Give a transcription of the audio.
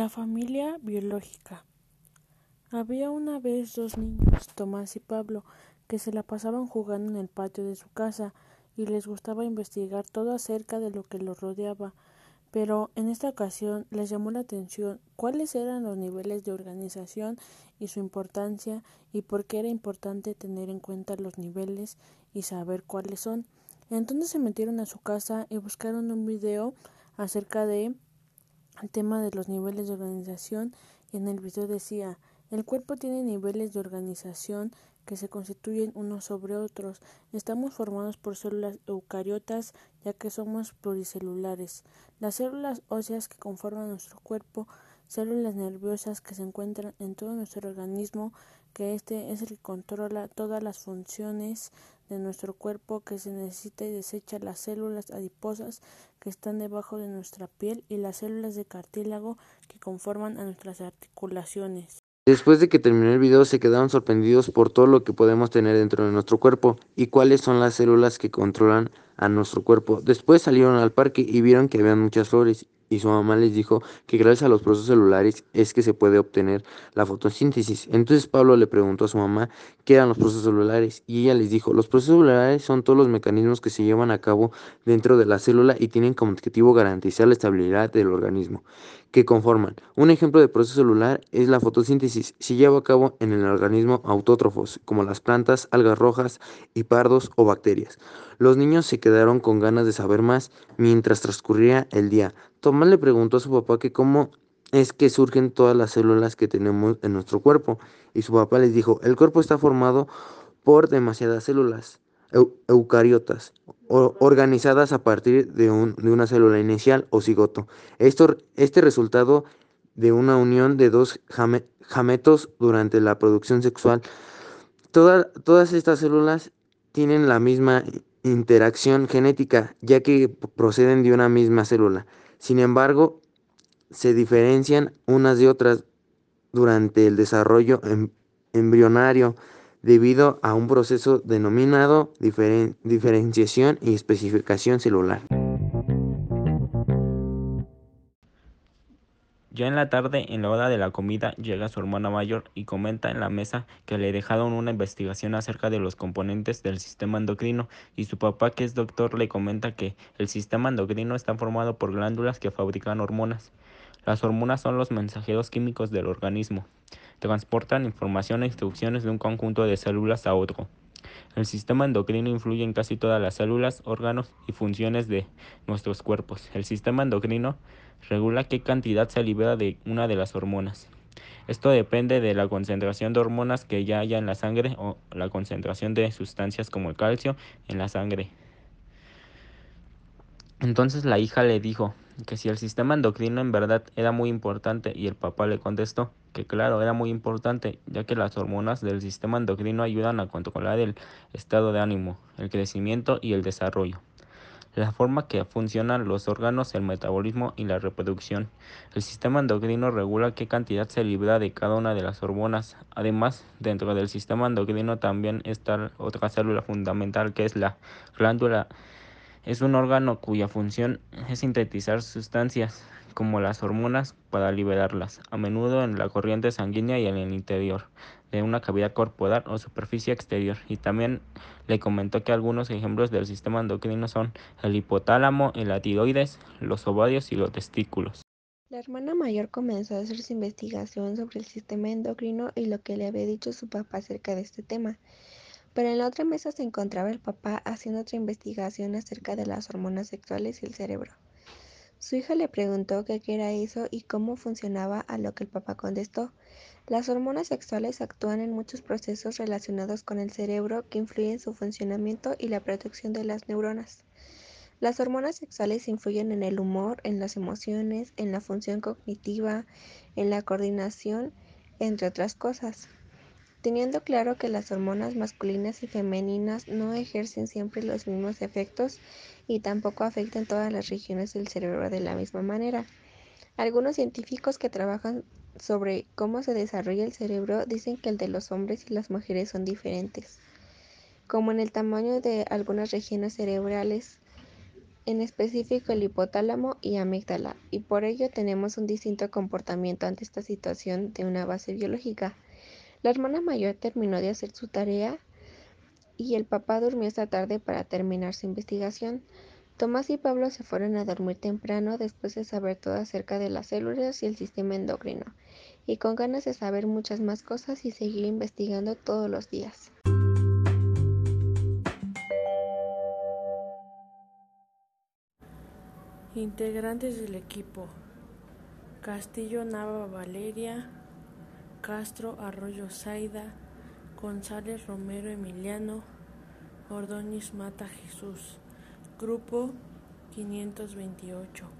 La familia biológica. Había una vez dos niños, Tomás y Pablo, que se la pasaban jugando en el patio de su casa y les gustaba investigar todo acerca de lo que los rodeaba. Pero en esta ocasión les llamó la atención cuáles eran los niveles de organización y su importancia y por qué era importante tener en cuenta los niveles y saber cuáles son. Entonces se metieron a su casa y buscaron un video acerca de el tema de los niveles de organización y en el video decía el cuerpo tiene niveles de organización que se constituyen unos sobre otros. Estamos formados por células eucariotas ya que somos pluricelulares. Las células óseas que conforman nuestro cuerpo, células nerviosas que se encuentran en todo nuestro organismo, que este es el que controla todas las funciones de nuestro cuerpo que se necesita y desecha las células adiposas que están debajo de nuestra piel y las células de cartílago que conforman a nuestras articulaciones. Después de que terminó el video se quedaron sorprendidos por todo lo que podemos tener dentro de nuestro cuerpo y cuáles son las células que controlan a nuestro cuerpo. Después salieron al parque y vieron que había muchas flores y su mamá les dijo que gracias a los procesos celulares es que se puede obtener la fotosíntesis. Entonces Pablo le preguntó a su mamá qué eran los procesos celulares y ella les dijo, los procesos celulares son todos los mecanismos que se llevan a cabo dentro de la célula y tienen como objetivo garantizar la estabilidad del organismo que conforman. Un ejemplo de proceso celular es la fotosíntesis. Se lleva a cabo en el organismo autótrofos, como las plantas, algas rojas, y pardos o bacterias. Los niños se quedaron con ganas de saber más mientras transcurría el día. Tomás le preguntó a su papá que cómo es que surgen todas las células que tenemos en nuestro cuerpo. Y su papá les dijo, el cuerpo está formado por demasiadas células eucariotas organizadas a partir de, una célula inicial o cigoto. Esto, este resultado de una unión de dos gametos durante la producción sexual. todas estas células tienen la misma interacción genética, ya que proceden de una misma célula. Sin embargo, se diferencian unas de otras durante el desarrollo em, embrionario debido a un proceso denominado diferenciación y especificación celular. Ya en la tarde, en la hora de la comida, llega su hermana mayor y comenta en la mesa que le dejaron una investigación acerca de los componentes del sistema endocrino y su papá, que es doctor, le comenta que el sistema endocrino está formado por glándulas que fabrican hormonas. Las hormonas son los mensajeros químicos del organismo transportan información e instrucciones de un conjunto de células a otro. El sistema endocrino influye en casi todas las células, órganos y funciones de nuestros cuerpos. El sistema endocrino regula qué cantidad se libera de una de las hormonas. Esto depende de la concentración de hormonas que ya haya en la sangre o la concentración de sustancias como el calcio en la sangre. Entonces la hija le dijo que si el sistema endocrino en verdad era muy importante y el papá le contestó que claro, era muy importante, ya que las hormonas del sistema endocrino ayudan a controlar el estado de ánimo, el crecimiento y el desarrollo, la forma que funcionan los órganos, el metabolismo y la reproducción. El sistema endocrino regula qué cantidad se libera de cada una de las hormonas. Además, dentro del sistema endocrino también está otra célula fundamental que es la glándula. Es un órgano cuya función es sintetizar sustancias como las hormonas para liberarlas, a menudo en la corriente sanguínea y en el interior de una cavidad corporal o superficie exterior. Y también le comentó que algunos ejemplos del sistema endocrino son el hipotálamo, el tiroides, los ovarios y los testículos. La hermana mayor comenzó a hacer su investigación sobre el sistema endocrino y lo que le había dicho su papá acerca de este tema. Pero en la otra mesa se encontraba el papá haciendo otra investigación acerca de las hormonas sexuales y el cerebro. Su hija le preguntó qué era eso y cómo funcionaba, a lo que el papá contestó: Las hormonas sexuales actúan en muchos procesos relacionados con el cerebro que influyen en su funcionamiento y la protección de las neuronas. Las hormonas sexuales influyen en el humor, en las emociones, en la función cognitiva, en la coordinación, entre otras cosas. Teniendo claro que las hormonas masculinas y femeninas no ejercen siempre los mismos efectos y tampoco afectan todas las regiones del cerebro de la misma manera. Algunos científicos que trabajan sobre cómo se desarrolla el cerebro dicen que el de los hombres y las mujeres son diferentes, como en el tamaño de algunas regiones cerebrales. en específico el hipotálamo y amígdala, y por ello tenemos un distinto comportamiento ante esta situación de una base biológica. La hermana mayor terminó de hacer su tarea y el papá durmió esta tarde para terminar su investigación. Tomás y Pablo se fueron a dormir temprano después de saber todo acerca de las células y el sistema endocrino, y con ganas de saber muchas más cosas y seguir investigando todos los días. Integrantes del equipo: Castillo Nava Valeria, Castro Arroyo Zaida, González Romero Emiliano, Ordóñez Mata Jesús. Grupo 528.